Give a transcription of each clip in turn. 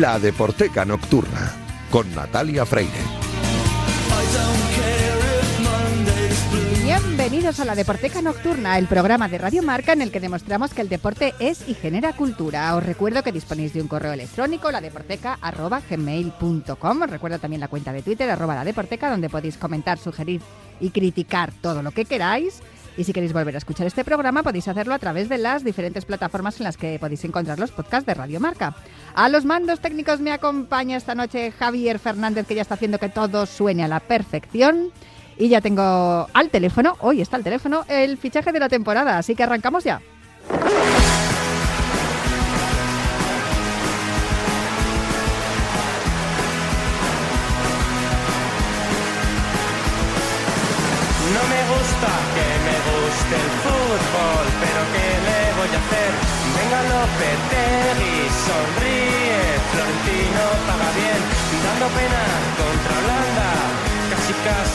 La Deporteca Nocturna con Natalia Freire. Bienvenidos a la Deporteca Nocturna, el programa de Radio Marca en el que demostramos que el deporte es y genera cultura. Os recuerdo que disponéis de un correo electrónico, ladeporteca.gmail.com. Os recuerdo también la cuenta de Twitter, arroba la Deporteca, donde podéis comentar, sugerir y criticar todo lo que queráis. Y si queréis volver a escuchar este programa, podéis hacerlo a través de las diferentes plataformas en las que podéis encontrar los podcasts de Radio Marca. A los mandos técnicos me acompaña esta noche Javier Fernández, que ya está haciendo que todo suene a la perfección. Y ya tengo al teléfono, hoy está el teléfono, el fichaje de la temporada, así que arrancamos ya.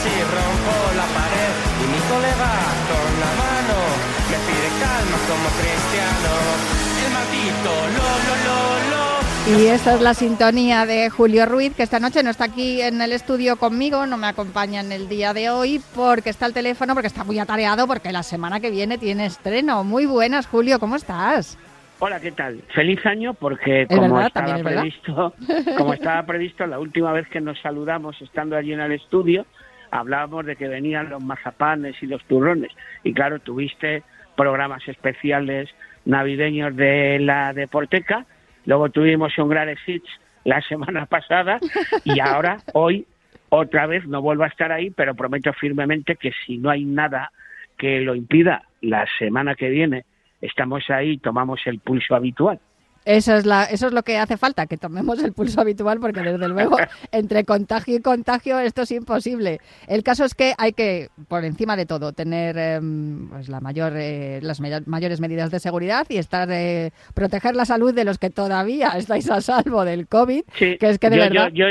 Casi rompo la pared y mi colega con la mano me pide calma como cristiano. El maldito lo, lo, lo, lo. Y esta es la sintonía de Julio Ruiz, que esta noche no está aquí en el estudio conmigo, no me acompaña en el día de hoy porque está al teléfono, porque está muy atareado, porque la semana que viene tiene estreno. Muy buenas, Julio, ¿cómo estás? Hola, ¿qué tal? Feliz año porque como estaba previsto, como estaba previsto la última vez que nos saludamos estando allí en el estudio, hablábamos de que venían los mazapanes y los turrones. Y claro, tuviste programas especiales navideños de la Deporteca, luego tuvimos un Grave Hits la semana pasada. Y ahora hoy otra vez no vuelvo a estar ahí, pero prometo firmemente que si no hay nada que lo impida la semana que viene estamos ahí, tomamos el pulso habitual. Eso es, la, eso es lo que hace falta, que tomemos el pulso habitual, porque desde luego, entre contagio y contagio, esto es imposible. El caso es que hay que, por encima de todo, tener em, pues la mayor, eh, las mayores medidas de seguridad y estar eh, proteger la salud de los que todavía estáis a salvo del COVID. que es que de yo, verdad... yo,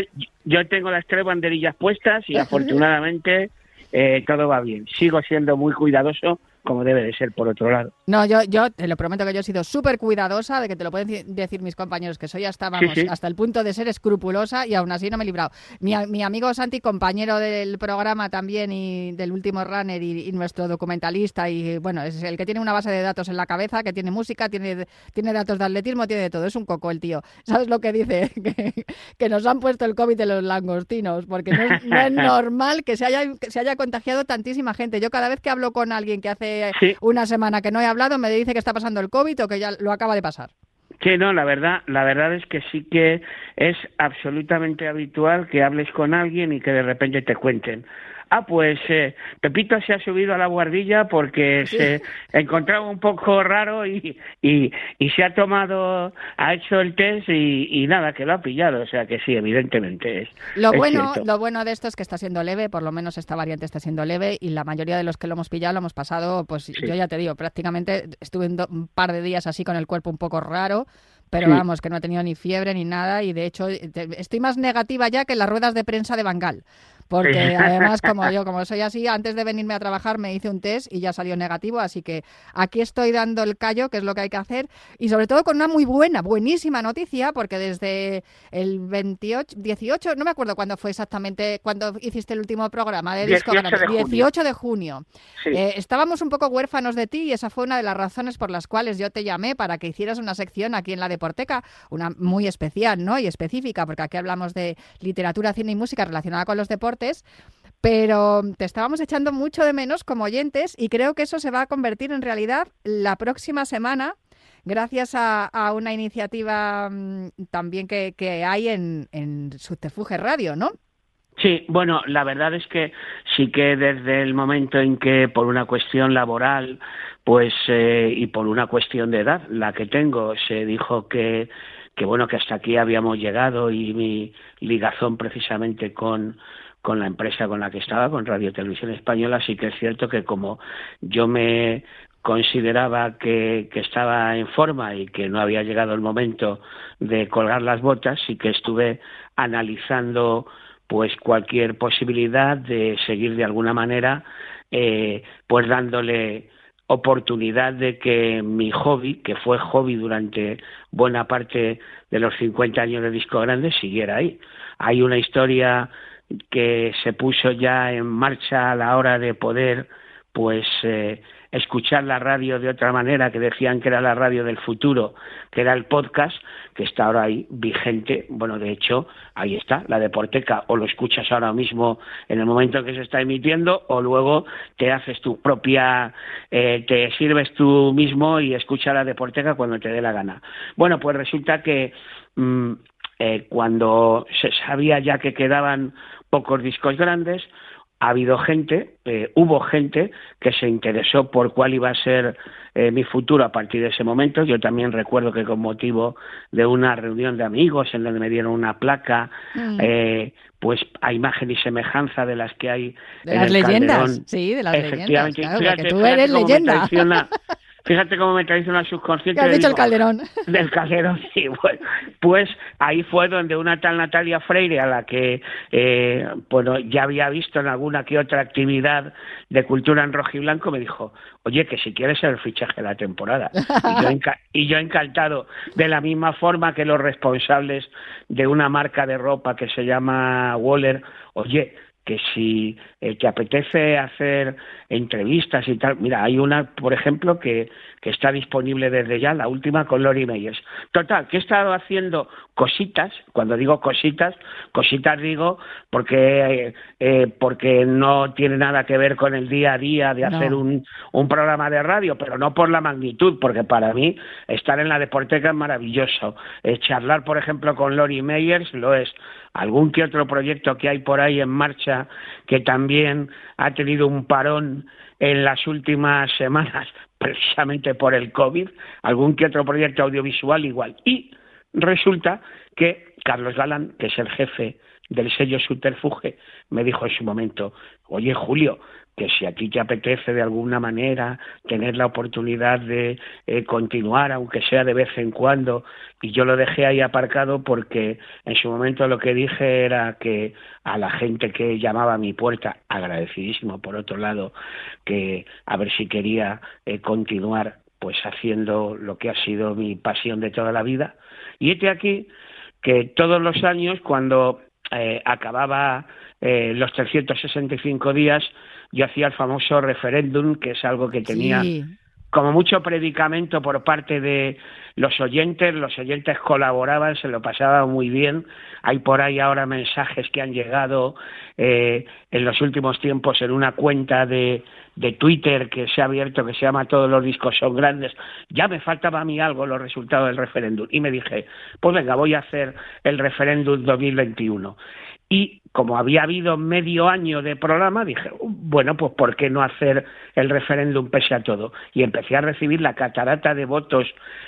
yo, tengo las tres banderillas puestas y afortunadamente eh, todo va bien. Sigo siendo muy cuidadoso como debe de ser, por otro lado. No, yo, yo te lo prometo que yo he sido súper cuidadosa, de que te lo pueden decir mis compañeros, que soy hasta, vamos, hasta el punto de ser escrupulosa y aún así no me he librado. Mi, mi amigo Santi, compañero del programa también y del último runner y, nuestro documentalista y bueno, es el que tiene una base de datos en la cabeza, que tiene música, tiene, tiene datos de atletismo, tiene de todo, es un coco el tío. ¿Sabes lo que dice? que, nos han puesto el COVID de los langostinos, porque no es, no es normal que se, haya, que se haya contagiado tantísima gente. Yo cada vez que hablo con alguien que hace una semana que no he hablado, me dice que está pasando el COVID o que ya lo acaba de pasar. Que no, la verdad, la verdad es que sí que es absolutamente habitual que hables con alguien y que de repente te cuenten ah, pues eh, Pepito se ha subido a la guardilla porque se encontraba un poco raro y, y, se ha tomado, ha hecho el test y, nada, que lo ha pillado. O sea que sí, evidentemente es. Lo, bueno, lo bueno de esto es que está siendo leve, por lo menos esta variante está siendo leve y la mayoría de los que lo hemos pillado lo hemos pasado, pues yo ya te digo, prácticamente estuve un par de días así con el cuerpo un poco raro pero vamos, que no he tenido ni fiebre ni nada y de hecho estoy más negativa ya que las ruedas de prensa de Bangal porque además como yo, como soy así, antes de venirme a trabajar me hice un test y ya salió negativo, así que aquí estoy dando el callo, que es lo que hay que hacer, y sobre todo con una muy buena, buenísima noticia, porque desde el 28, 18, no me acuerdo cuándo fue exactamente, cuando hiciste el último programa de 18 de 18 de junio. Eh, estábamos un poco huérfanos de ti y esa fue una de las razones por las cuales yo te llamé para que hicieras una sección aquí en la Deporteca, una muy especial, ¿no? Y específica, porque aquí hablamos de literatura, cine y música relacionada con los deportes pero te estábamos echando mucho de menos como oyentes y creo que eso se va a convertir en realidad la próxima semana gracias a, una iniciativa mm, también que, hay en, en Subterfuge Radio, ¿no? Sí, bueno, la verdad es que sí que desde el momento en que por una cuestión laboral, pues eh, y por una cuestión de edad, la que tengo, se dijo que que bueno que hasta aquí habíamos llegado y mi ligazón precisamente con con la empresa con la que estaba, con Radio Televisión Española, sí que es cierto que como yo me consideraba que, estaba en forma y que no había llegado el momento de colgar las botas, sí que estuve analizando pues cualquier posibilidad de seguir de alguna manera eh, pues dándole oportunidad de que mi hobby, que fue hobby durante buena parte de los 50 años de Disco Grande, siguiera ahí. Hay una historia que se puso ya en marcha a la hora de poder pues eh, escuchar la radio de otra manera, que decían que era la radio del futuro, que era el podcast, que está ahora ahí vigente. Bueno, de hecho, ahí está, la Deporteca, o lo escuchas ahora mismo en el momento en que se está emitiendo, o luego te haces tu propia, eh, te sirves tú mismo y escuchas la Deporteca cuando te dé la gana. Bueno, pues resulta que mm, eh, cuando se sabía ya que quedaban pocos discos grandes, ha habido gente, eh, hubo gente que se interesó por cuál iba a ser eh, mi futuro a partir de ese momento. Yo también recuerdo que con motivo de una reunión de amigos en donde me dieron una placa, mm. eh, pues a imagen y semejanza de las que hay de en las leyendas, sí, de las leyendas. Claro, tú eres leyenda. Fíjate cómo me traiciona el subconsciente. ¿Qué has dicho el Calderón? Del Calderón, sí. pues ahí fue donde una tal Natalia Freire, a la que eh, bueno, ya había visto en alguna que otra actividad de cultura en rojo y blanco, me dijo, oye, que si quieres ser el fichaje de la temporada. Y yo, y yo encantado, de la misma forma que los responsables de una marca de ropa que se llama Waller, oye, que si eh, te apetece hacer entrevistas y tal, mira, hay una, por ejemplo, que, que está disponible desde ya, la última con Lori Meyers. Total, que he estado haciendo cositas, cuando digo cositas, cositas digo porque, eh, porque no tiene nada que ver con el día a día de hacer un, un programa de radio, pero no por la magnitud, porque para mí estar en la Deporteca es maravilloso. Eh, charlar, por ejemplo, con Lori Meyers lo es algún que otro proyecto que hay por ahí en marcha que también ha tenido un parón en las últimas semanas precisamente por el COVID, algún que otro proyecto audiovisual igual. Y resulta que Carlos Galán, que es el jefe del sello Subterfuge, me dijo en su momento, oye Julio, que si a ti te apetece de alguna manera tener la oportunidad de eh, continuar, aunque sea de vez en cuando, y yo lo dejé ahí aparcado porque en su momento lo que dije era que a la gente que llamaba a mi puerta, agradecidísimo por otro lado, que a ver si quería eh, continuar pues haciendo lo que ha sido mi pasión de toda la vida. Y este aquí que todos los años, cuando eh, acababa eh, los 365 días, yo hacía el famoso referéndum, que es algo que tenía como mucho predicamento por parte de los oyentes, los oyentes colaboraban, se lo pasaban muy bien. Hay por ahí ahora mensajes que han llegado eh, en los últimos tiempos en una cuenta de, de Twitter que se ha abierto, que se llama Todos los discos son grandes. Ya me faltaba a mí algo los resultados del referéndum. Y me dije, pues venga, voy a hacer el referéndum 2021 y como había habido medio año de programa, dije, bueno, pues ¿por qué no hacer el referéndum pese a todo? Y empecé a recibir la catarata de votos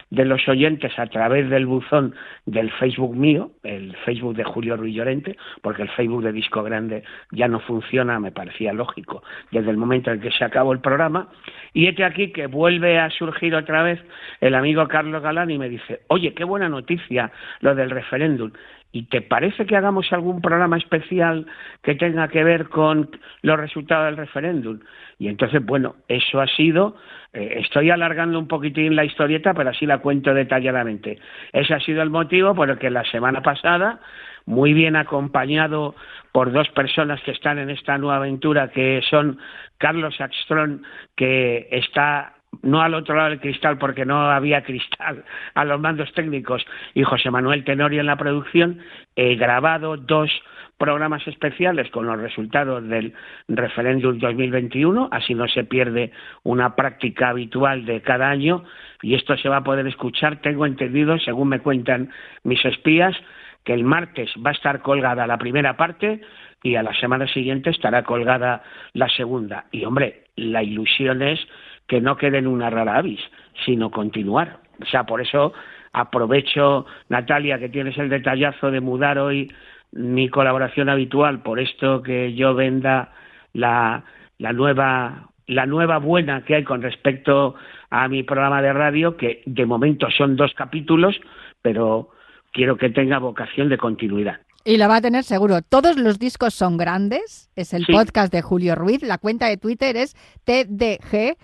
de los oyentes a través del buzón del Facebook mío, el Facebook de Julio Ruiz Llorente, porque el Facebook de Disco Grande ya no funciona, me parecía lógico, desde el momento en que se acabó el programa. Y este aquí que vuelve a surgir otra vez el amigo Carlos Galán y me dice, oye, qué buena noticia lo del referéndum. ¿Y te parece que hagamos algún programa especial que tenga que ver con los resultados del referéndum? Y entonces, bueno, eso ha sido, eh, estoy alargando un poquitín la historieta, pero así la cuento detalladamente. Ese ha sido el motivo por el que la semana pasada, muy bien acompañado por dos personas que están en esta nueva aventura, que son Carlos Axtrón, que está no al otro lado del cristal porque no había cristal a los mandos técnicos y José Manuel Tenorio en la producción, he grabado dos programas especiales con los resultados del referéndum 2021, así no se pierde una práctica habitual de cada año y esto se va a poder escuchar, tengo entendido, según me cuentan mis espías, que el martes va a estar colgada la primera parte y a la semana siguiente estará colgada la segunda. Y hombre, la ilusión es que no quede en una rara avis, sino continuar. O sea, por eso aprovecho, Natalia, que tienes el detallazo de mudar hoy mi colaboración habitual por esto que yo venda la, la nueva la nueva buena que hay con respecto a mi programa de radio, que de momento son dos capítulos, pero quiero que tenga vocación de continuidad. Y la va a tener seguro. Todos los discos son grandes. Es el podcast de Julio Ruiz. La cuenta de Twitter es TDG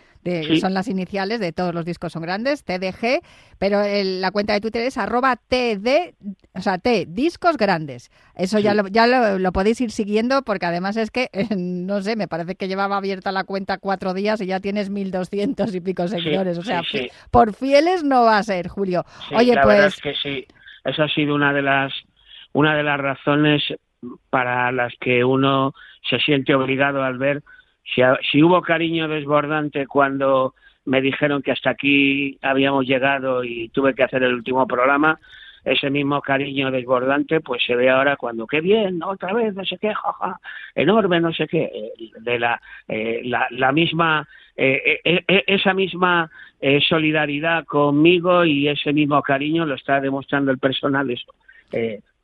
son las iniciales de todos los discos son grandes, TDG, pero la cuenta de Twitter es arroba TD, o sea, T, discos grandes. Eso ya, lo, ya lo, podéis ir siguiendo porque además es que, no sé, me parece que llevaba abierta la cuenta cuatro días y ya tienes 1.200 y pico seguidores. o sea, por fieles no va a ser, Julio. Oye, la pues... Verdad es que sí, esa ha sido una de las, una de las razones para las que uno se siente obligado al ver si, si hubo cariño desbordante cuando me dijeron que hasta aquí habíamos llegado y tuve que hacer el último programa, ese mismo cariño desbordante pues se ve ahora cuando qué bien otra vez no sé qué jaja enorme no sé qué eh, de la eh, la, la, misma eh, esa misma solidaridad conmigo y ese mismo cariño lo está demostrando el personal eso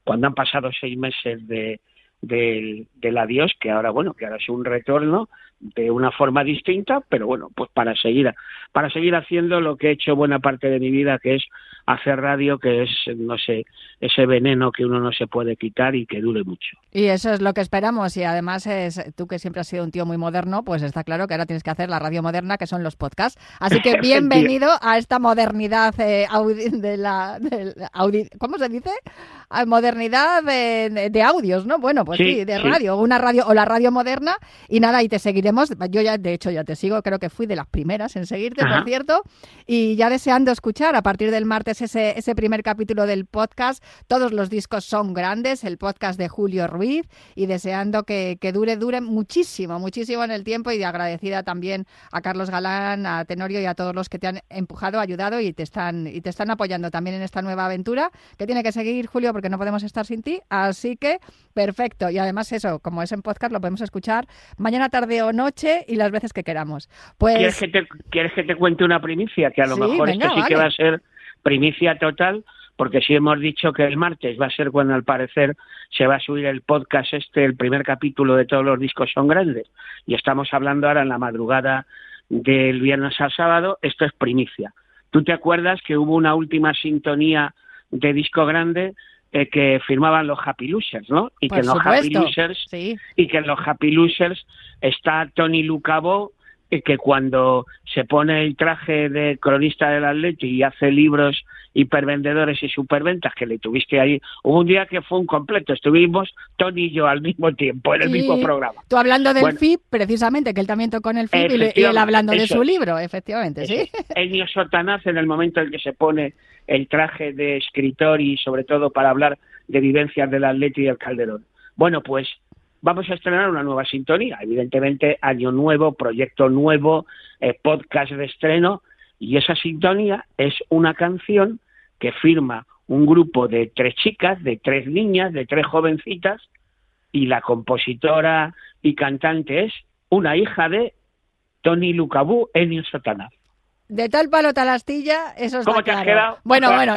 cuando han pasado seis meses de del, del adiós que ahora bueno que ahora es un retorno de una forma distinta, pero bueno, pues para seguir para seguir haciendo lo que he hecho buena parte de mi vida, que es hacer radio, que es no sé, ese veneno que uno no se puede quitar y que dure mucho. Y eso es lo que esperamos y además es tú que siempre has sido un tío muy moderno, pues está claro que ahora tienes que hacer la radio moderna que son los podcasts. Así que bienvenido a esta modernidad eh, de la ¿cómo se dice? A modernidad de, audios, ¿no? Bueno, pues sí, de radio, una radio o la radio moderna y nada, y te seguiré yo ya, de hecho, ya te sigo, creo que fui de las primeras en seguirte, por cierto, y ya deseando escuchar a partir del martes ese, ese primer capítulo del podcast. Todos los discos son grandes, el podcast de Julio Ruiz, y deseando que, dure, dure muchísimo, muchísimo en el tiempo y agradecida también a Carlos Galán, a Tenorio y a todos los que te han empujado, ayudado y te están, y te están apoyando también en esta nueva aventura, que tiene que seguir, Julio, porque no podemos estar sin ti. Así que, perfecto. Y además eso, como es en podcast, lo podemos escuchar mañana, tarde o noche y las veces que queramos. Pues... ¿Quieres, que te, ¿Quieres que te cuente una primicia? Que a lo mejor esto sí que va a ser primicia total, porque sí hemos dicho que el martes va a ser cuando al parecer se va a subir el podcast este, el primer capítulo de todos los discos son grandes, y estamos hablando ahora en la madrugada del viernes al sábado, esto es primicia. ¿Tú te acuerdas que hubo una última sintonía de disco grande eh, que firmaban los Happy Losers, ¿no? Y que en los Happy Losers y que en los Happy Losers está Tony Lucabo que cuando se pone el traje de cronista del Atleti y hace libros hipervendedores y superventas que le tuviste ahí, hubo un día que fue un completo, estuvimos Tony y yo al mismo tiempo en el mismo programa. Tú hablando del FIP, precisamente, que él también tocó en el FIP y, él hablando de su libro, efectivamente, sí. El Sotanaz en el momento en que se pone el traje de escritor y sobre todo para hablar de vivencias del Atleti y del Calderón. Bueno, pues vamos a estrenar una nueva sintonía, evidentemente año nuevo, proyecto nuevo, eh, podcast de estreno. Y esa sintonía es una canción que firma un grupo de tres chicas, de tres niñas, de tres jovencitas. Y la compositora y cantante es una hija de Tony Lucabú, Enio Satanás. De tal palo tal astilla, eso está ¿Cómo te has quedado? Bueno, bueno,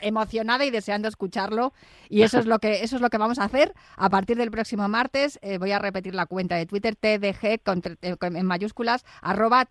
emocionada y deseando escucharlo. Y eso es lo que eso es lo que vamos a hacer a partir del próximo martes. Eh, voy a repetir la cuenta de Twitter TDG eh, en mayúsculas arroba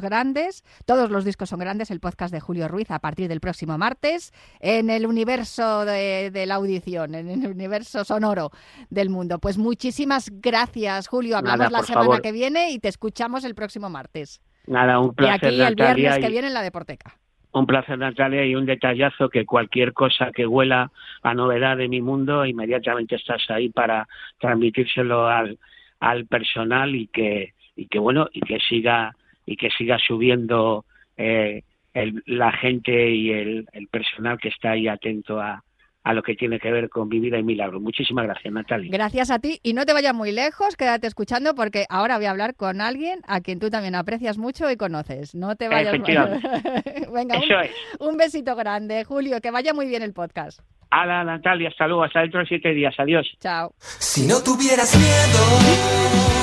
grandes. Todos los discos son grandes. El podcast de Julio Ruiz a partir del próximo martes en el universo de, de la audición, en el universo sonoro del mundo. Pues muchísimas gracias, Julio. Hablamos la semana que viene y te escuchamos el próximo martes. Nada, un placer. Y aquí el viernes que viene en la Deporteca. Un placer, Natalia, y un detallazo que cualquier cosa que huela a novedad de mi mundo, inmediatamente estás ahí para transmitírselo al, al personal y que, y que bueno, y que siga, y que siga subiendo eh, la gente y el, el personal que está ahí atento a, a lo que tiene que ver con mi vida y milagro. Muchísimas gracias, Natalia. Gracias a ti y no te vayas muy lejos, quédate escuchando porque ahora voy a hablar con alguien a quien tú también aprecias mucho y conoces. No te vayas muy Venga, un, un, besito grande, Julio, que vaya muy bien el podcast. Hola, Natalia, hasta luego, hasta dentro de siete días, adiós. Chao. Si no tuvieras miedo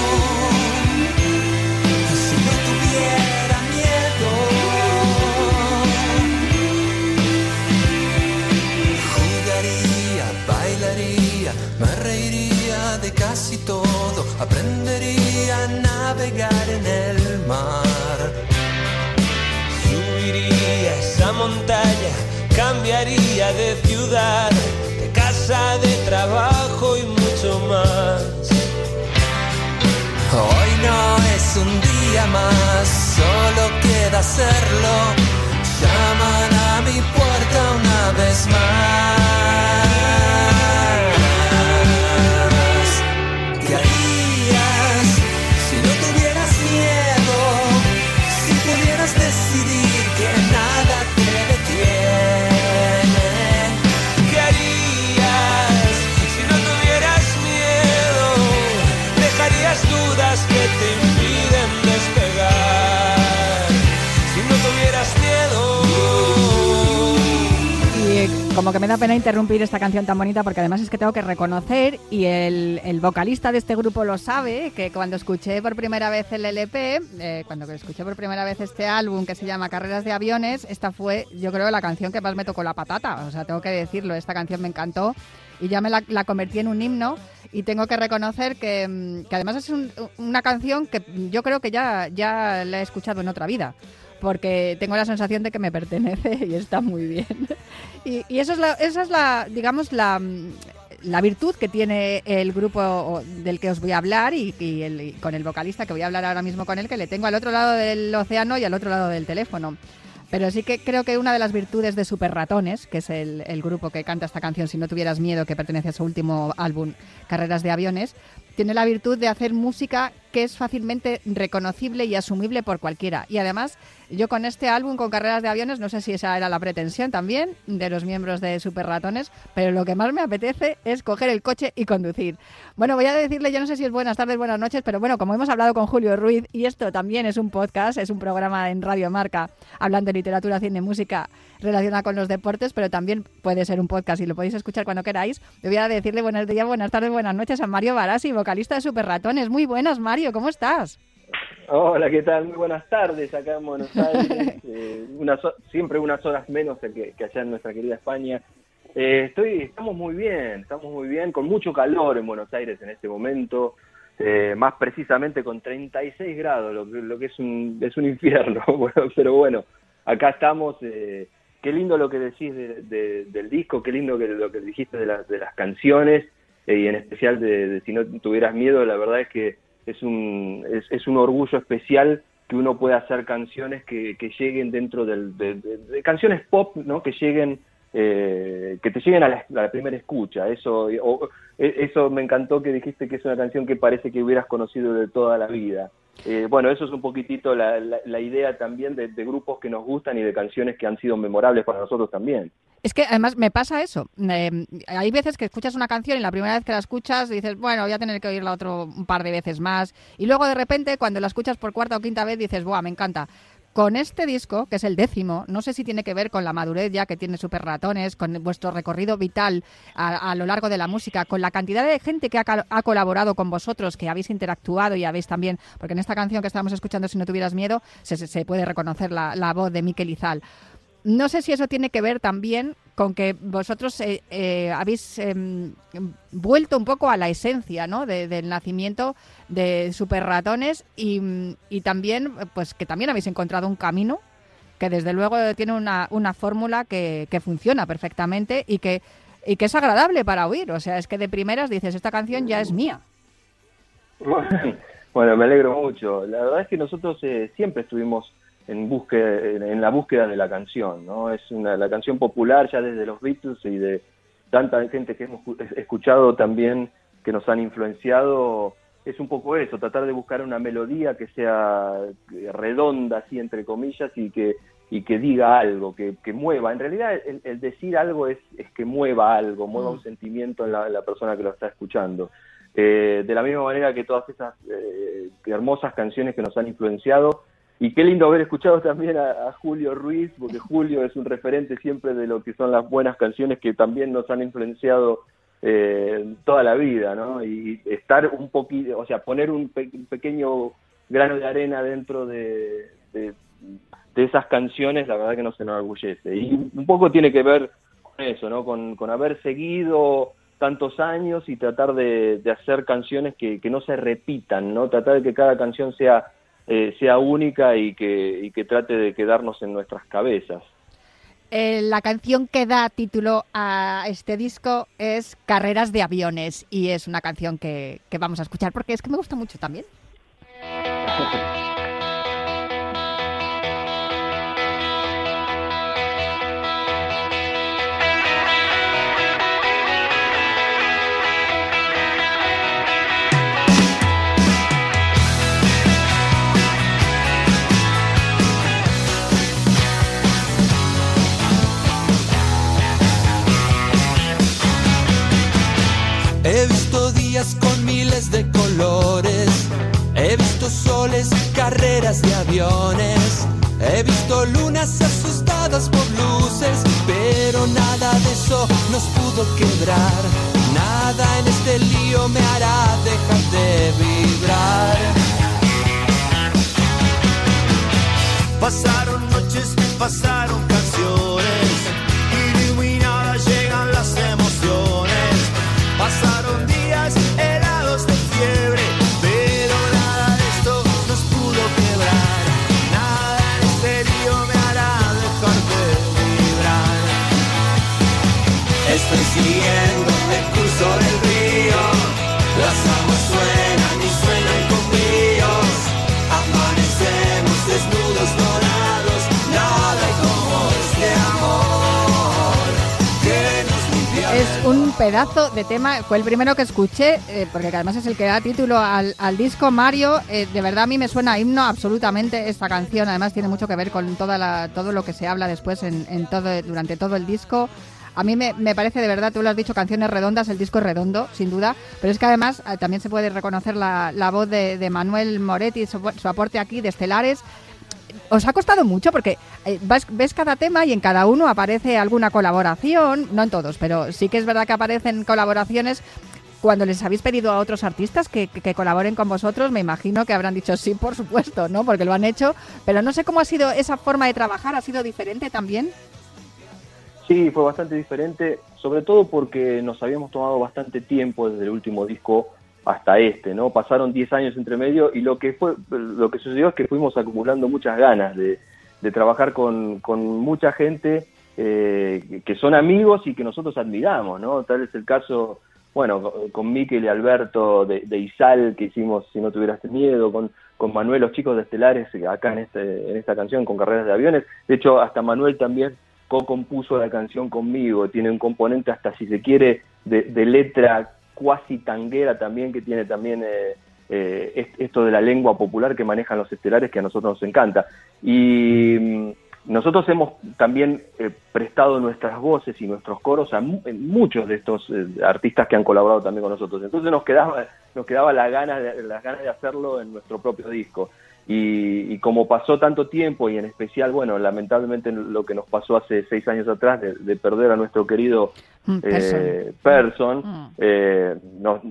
aprendería a navegar en el mar. Subiría esa montaña, cambiaría de ciudad, de casa, de trabajo y mucho más. Hoy no es un día más, solo queda hacerlo. Llaman a mi puerta una vez más. Como que me da pena interrumpir esta canción tan bonita porque además es que tengo que reconocer, y el, vocalista de este grupo lo sabe, que cuando escuché por primera vez el LP, eh, cuando escuché por primera vez este álbum que se llama Carreras de Aviones, esta fue yo creo la canción que más me tocó la patata, o sea, tengo que decirlo, esta canción me encantó y ya me la, convertí en un himno. Y tengo que reconocer que, mm, además es una canción que yo creo que ya, ya la he escuchado en otra vida porque tengo la sensación de que me pertenece y está muy bien. Y, eso es la, esa es la, digamos, la, la virtud que tiene el grupo del que os voy a hablar y, con el vocalista que voy a hablar ahora mismo con él, que le tengo al otro lado del océano y al otro lado del teléfono. Pero sí que creo que una de las virtudes de Super Ratones, que es el, el, grupo que canta esta canción, Si no tuvieras miedo, que pertenece a su último álbum, Carreras de Aviones, tiene la virtud de hacer música que es fácilmente reconocible y asumible por cualquiera. Y además, yo con este álbum, con carreras de aviones, no sé si esa era la pretensión también de los miembros de Super Ratones, pero lo que más me apetece es coger el coche y conducir. Bueno, voy a decirle, yo no sé si es buenas tardes, buenas noches, pero bueno, como hemos hablado con Julio Ruiz, y esto también es un podcast, es un programa en Radio Marca, hablando de literatura, cine, música relacionada con los deportes, pero también puede ser un podcast y lo podéis escuchar cuando queráis. voy a decirle buenos días, buenas tardes, buenas noches a Mario Barasi, vocalista de Super Ratones. Muy buenas, Mario, ¿cómo estás? Hola, ¿qué tal? Muy buenas tardes acá en Buenos Aires. Eh, siempre unas horas menos que, que, allá en nuestra querida España. Eh, estoy, estamos muy bien, estamos muy bien, con mucho calor en Buenos Aires en este momento, eh, más precisamente con 36 grados, lo, lo, que es un, es un infierno, pero bueno, acá estamos. qué lindo lo que decís del disco, qué lindo que, lo que dijiste de, de las canciones y en especial de Si no tuvieras miedo, la verdad es que es un, es, un orgullo especial que uno pueda hacer canciones que, que lleguen dentro del, de, canciones pop, ¿no? Que lleguen, eh, que te lleguen a la, primera escucha. Eso, e, eso me encantó que dijiste que es una canción que parece que hubieras conocido de toda la vida. Eh, bueno, eso es un poquitito la, la, idea también de, grupos que nos gustan y de canciones que han sido memorables para nosotros también. Es que además me pasa eso. Eh, hay veces que escuchas una canción y la primera vez que la escuchas dices, bueno, voy a tener que oírla otro un par de veces más. Y luego de repente, cuando la escuchas por cuarta o quinta vez, dices, ¡buah, me encanta! Con este disco, que es el décimo, no sé si tiene que ver con la madurez ya que tiene Super Ratones, con vuestro recorrido vital a, lo largo de la música, con la cantidad de gente que ha, colaborado con vosotros, que habéis interactuado y habéis también, porque en esta canción que estamos escuchando, Si no tuvieras miedo, se, puede reconocer la, la voz de Miquel Izal. No sé si eso tiene que ver también con que vosotros eh, eh, habéis em, vuelto un poco a la esencia ¿no? del nacimiento de super ratones y, también pues que también habéis encontrado un camino que desde luego tiene una, una fórmula que, que, funciona perfectamente y que, y que es agradable para oír. O sea, es que de primeras dices, esta canción ya es mía. Bueno, me alegro mucho. La verdad es que nosotros eh, siempre estuvimos en, búsqueda, en la búsqueda de la canción, ¿no? Es una, la canción popular ya desde los Beatles y de tanta gente que hemos escuchado también que nos han influenciado, es un poco eso, tratar de buscar una melodía que sea redonda, así entre comillas, y que, y que diga algo, que, que mueva. En realidad el, decir algo es, es, que mueva algo, mueva un mm. sentimiento en la, persona que lo está escuchando. Eh, de la misma manera que todas esas eh, hermosas canciones que nos han influenciado, y qué lindo haber escuchado también a, Julio Ruiz, porque Julio es un referente siempre de lo que son las buenas canciones que también nos han influenciado eh, toda la vida, ¿no? Y estar un poquito, o sea, poner un, pequeño grano de arena dentro de, de, esas canciones, la verdad que no se nos orgullece. Y un poco tiene que ver con eso, ¿no? Con, con haber seguido tantos años y tratar de, de hacer canciones que, que no se repitan, ¿no? Tratar de que cada canción sea eh, sea única y que, y que trate de quedarnos en nuestras cabezas. Eh, la canción que da título a este disco es Carreras de Aviones y es una canción que, que vamos a escuchar porque es que me gusta mucho también. Carreras de aviones. He visto lunas asustadas por luces, pero nada de eso nos pudo quebrar. Nada en este lío me hará dejar de vibrar. Pasaron noches, pasaron canciones, un pedazo de tema, fue el primero que escuché, eh, porque además es el que da título al, al disco Mario. eh, de verdad a mí me suena a himno absolutamente esta canción. Además tiene mucho que ver con toda la, todo lo que se habla después en, en todo, durante todo el disco. A mí me, me parece de verdad, tú lo has dicho, canciones redondas, el disco es redondo, sin duda, pero es que además eh, también se puede reconocer la, la voz de, de Manuel Moretti, su, su aporte aquí de Estelares. ¿Os ha costado mucho? Porque eh, vas- ves cada tema y en cada uno aparece alguna colaboración, no en todos, pero sí que es verdad que aparecen colaboraciones. Cuando les habéis pedido a otros artistas que, que- que colaboren con vosotros, me imagino que habrán dicho sí, por supuesto, ¿no? Porque lo han hecho, pero no sé cómo ha sido esa forma de trabajar, ¿ha sido diferente también? Sí, fue bastante diferente, sobre todo porque nos habíamos tomado bastante tiempo desde el último disco hasta este, ¿no? Pasaron 10 años entre medio y lo que fue lo que sucedió es que fuimos acumulando muchas ganas de, de trabajar con, con mucha gente eh, que son amigos y que nosotros admiramos, ¿no? Tal es el caso, bueno, con Miquel y Alberto de, de Izal que hicimos Si no tuvieras miedo, con, con Manuel, los chicos de Estelares acá en, este, en esta canción, con Carreras de Aviones. De hecho, hasta Manuel también co-compuso la canción conmigo, tiene un componente hasta si se quiere de, de letra cuasi tanguera también que tiene también eh, eh, est- esto de la lengua popular que manejan los estelares que a nosotros nos encanta. Y mm, nosotros hemos también eh, prestado nuestras voces y nuestros coros a muchos de estos eh, artistas que han colaborado también con nosotros. Entonces nos quedaba, nos quedaba la gana las ganas de hacerlo en nuestro propio disco. Y, y como pasó tanto tiempo y en especial, bueno, lamentablemente lo que nos pasó hace seis años atrás de, de perder a nuestro querido Mm, Person. eh, Person, Mm. eh, nos,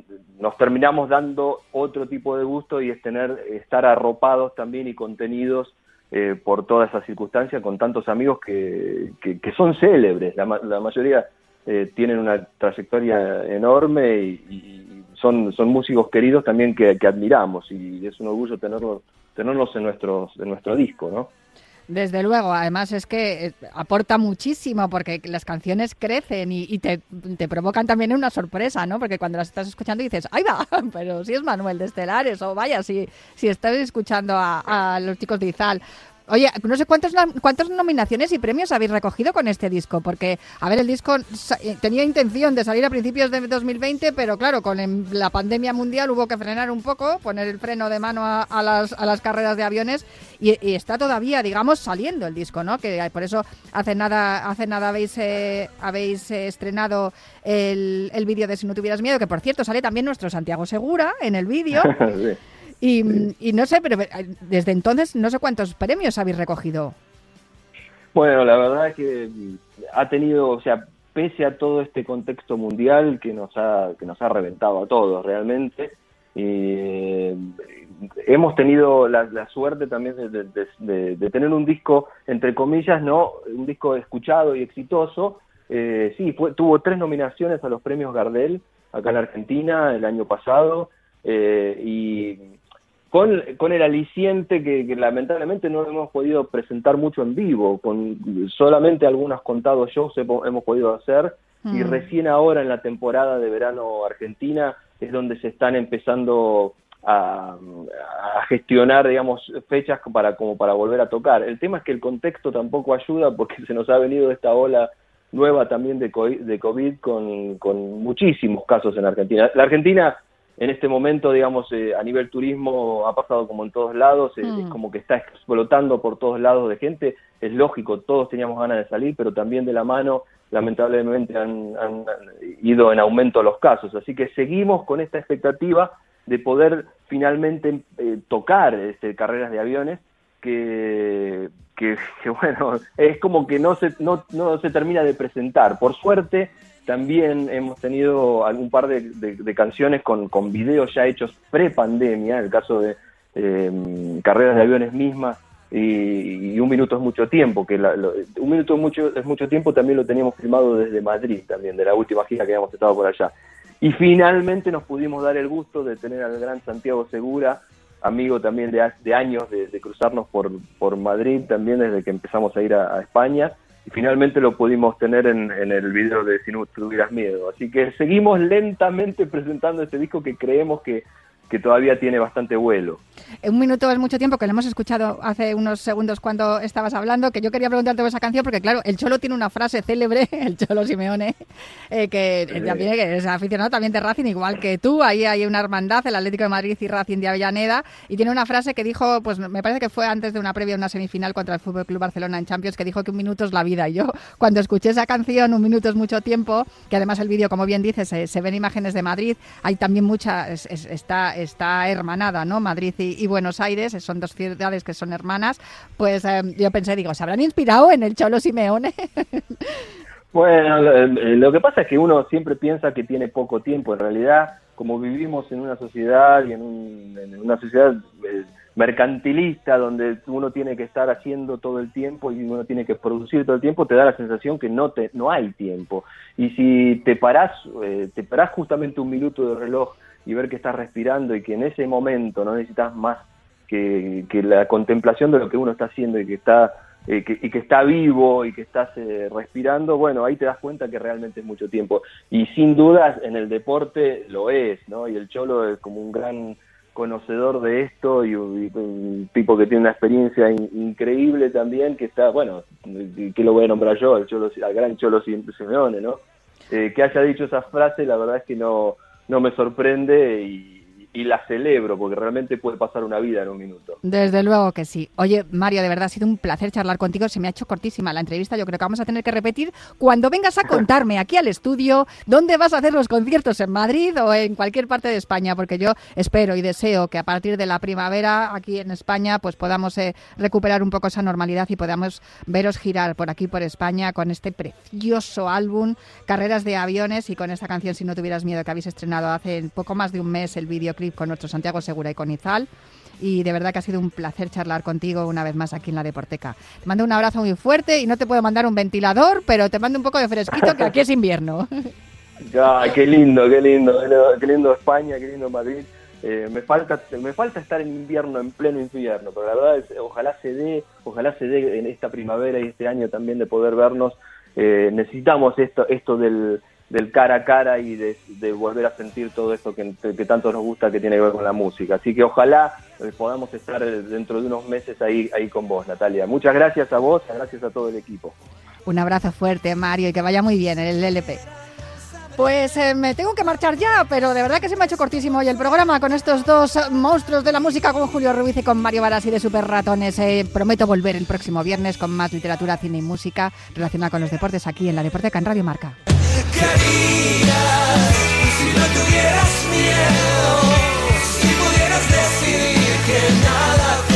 nos terminamos dando otro tipo de gusto y es tener estar arropados también y contenidos eh, por toda esa circunstancia con tantos amigos que, que, que son célebres. La, la mayoría eh, tienen una trayectoria enorme y, y son, son músicos queridos también que, que admiramos y es un orgullo tenerlos, tenerlos en, nuestros, en nuestro disco, ¿no? Desde luego, además es que eh, aporta muchísimo porque las canciones crecen y, y te, te provocan también una sorpresa, ¿no? Porque cuando las estás escuchando dices, ¡ay va! Pero si es Manuel de Estelares, o vaya, si, si estás escuchando a, a los chicos de Izal. Oye, no sé cuántas nominaciones y premios habéis recogido con este disco, porque, a ver, el disco eh, tenía intención de salir a principios de 2020, pero claro, con em- la pandemia mundial hubo que frenar un poco, poner el freno de mano a, las, a las carreras de aviones y, y está todavía, digamos, saliendo el disco, ¿no? Que por eso hace nada, hace nada habéis, eh, habéis eh, estrenado el, el vídeo de Si no tuvieras miedo, que por cierto sale también nuestro Santiago Segura en el vídeo. Sí. Y, y no sé, pero eh, desde entonces no sé cuántos premios habéis recogido. Bueno, la verdad es que mm, ha tenido, o sea, pese a todo este contexto mundial que nos ha, que nos ha reventado a todos realmente, eh, hemos tenido la, la suerte también de, de- de- de- de tener un disco, entre comillas, no, un disco escuchado y exitoso. Eh, sí, fue, tuvo tres nominaciones a los premios Gardel acá en Argentina el año pasado eh, y con, con el aliciente que, que lamentablemente no hemos podido presentar mucho en vivo, con solamente algunos contados shows hemos, podido hacer y Mm. recién ahora en la temporada de verano argentina es donde se están empezando a, a gestionar, digamos, fechas para como para volver a tocar. El tema es que el contexto tampoco ayuda porque se nos ha venido esta ola nueva también de COVID, de COVID con, con muchísimos casos en Argentina. La Argentina en este momento, digamos, eh, a nivel turismo ha pasado como en todos lados, eh, Mm. es como que está explotando por todos lados de gente, es lógico, todos teníamos ganas de salir, pero también de la mano, lamentablemente han, han- ido en aumento los casos, así que seguimos con esta expectativa de poder finalmente eh, tocar este, carreras de aviones que, que, bueno, es como que no se, no, no se termina de presentar. Por suerte, también hemos tenido algún par de, canciones con, con, videos ya hechos pre-pandemia, en el caso de em, carreras de aviones mismas, y, un minuto es mucho tiempo, que un minuto es mucho, es mucho tiempo también lo teníamos filmado desde Madrid, también, de la última gira que habíamos estado por allá. Y finalmente nos pudimos dar el gusto de tener al gran Santiago Segura, amigo también de, de años de, cruzarnos por, por Madrid, también desde que empezamos a ir a España y finalmente lo pudimos tener en, en el video de Si no tuvieras miedo. Así que seguimos lentamente presentando este disco que creemos que que todavía tiene bastante vuelo. Un minuto es mucho tiempo, que lo hemos escuchado hace unos segundos cuando estabas hablando, que yo quería preguntarte por esa canción, porque claro, el Cholo tiene una frase célebre, el Cholo Simeone, eh, que también es aficionado también de Racing, igual que tú, ahí hay una hermandad, el Atlético de Madrid y Racing de Avellaneda, y tiene una frase que dijo, pues me parece que fue antes de una previa, una semifinal contra el Fútbol Club Barcelona en Champions, que dijo que un minuto es la vida, y yo cuando escuché esa canción, un minuto es mucho tiempo, que además el vídeo, como bien dices, se, ven imágenes de Madrid, hay también mucha, está está hermanada, ¿no? Madrid y, Buenos Aires, son dos ciudades que son hermanas, pues eh, yo pensé, digo, ¿se habrán inspirado en el Cholo Simeone? bueno, lo, que pasa es que uno siempre piensa que tiene poco tiempo, en realidad, como vivimos en una sociedad y en, una sociedad eh, mercantilista donde uno tiene que estar haciendo todo el tiempo y uno tiene que producir todo el tiempo, te da la sensación que no te no hay tiempo. Y si te parás, eh, te parás justamente un minuto de reloj y ver que estás respirando y que en ese momento no necesitas más que, la contemplación de lo que uno está haciendo y que está eh, y que está vivo y que estás eh, respirando, bueno, ahí te das cuenta que realmente es mucho tiempo. Y sin dudas en el deporte lo es, ¿no? Y el Cholo es como un gran conocedor de esto y, un tipo que tiene una experiencia increíble también, que está, bueno, que lo voy a nombrar yo, al, Cholo, al gran Cholo Simeone, ¿no? Eh, que haya dicho esa frase, la verdad es que no, no me sorprende y, y la celebro porque realmente puede pasar una vida en un minuto. Desde luego que sí. Oye, Mario, de verdad ha sido un placer charlar contigo. Se me ha hecho cortísima la entrevista. Yo creo que vamos a tener que repetir cuando vengas a contarme aquí al estudio dónde vas a hacer los conciertos en Madrid o en cualquier parte de España, porque yo espero y deseo que a partir de la primavera aquí en España pues podamos eh, recuperar un poco esa normalidad y podamos veros girar por aquí por España con este precioso álbum Carreras de aviones y con esta canción Si no tuvieras miedo que habéis estrenado hace poco más de un mes el vídeo con nuestro Santiago Segura y con Izal. Y de verdad que ha sido un placer charlar contigo una vez más aquí en la Deporteca. Te mando un abrazo muy fuerte y no te puedo mandar un ventilador, pero te mando un poco de fresquito que aquí es invierno. qué lindo, qué lindo, qué lindo España, qué lindo Madrid. Eh, me falta me falta estar en invierno, en pleno invierno, pero la verdad es, ojalá se dé, ojalá se dé en esta primavera y este año también de poder vernos. Eh, necesitamos esto, esto del, del cara a cara y de, volver a sentir todo esto que, tanto nos gusta que tiene que ver con la música. Así que ojalá eh, podamos estar eh, dentro de unos meses ahí, ahí con vos, Natalia. Muchas gracias a vos, gracias a todo el equipo. Un abrazo fuerte, Mario, y que vaya muy bien el LP. Pues eh, me tengo que marchar ya, pero de verdad que se me ha hecho cortísimo hoy el programa con estos dos monstruos de la música, con Julio Ruiz y con Mario Barassi de Super Ratones. Eh, prometo volver el próximo viernes con más literatura, cine y música relacionada con los deportes aquí en la Deporteca en Radio Marca. ¿Qué si no tuvieras miedo? Si pudieras decidir que nada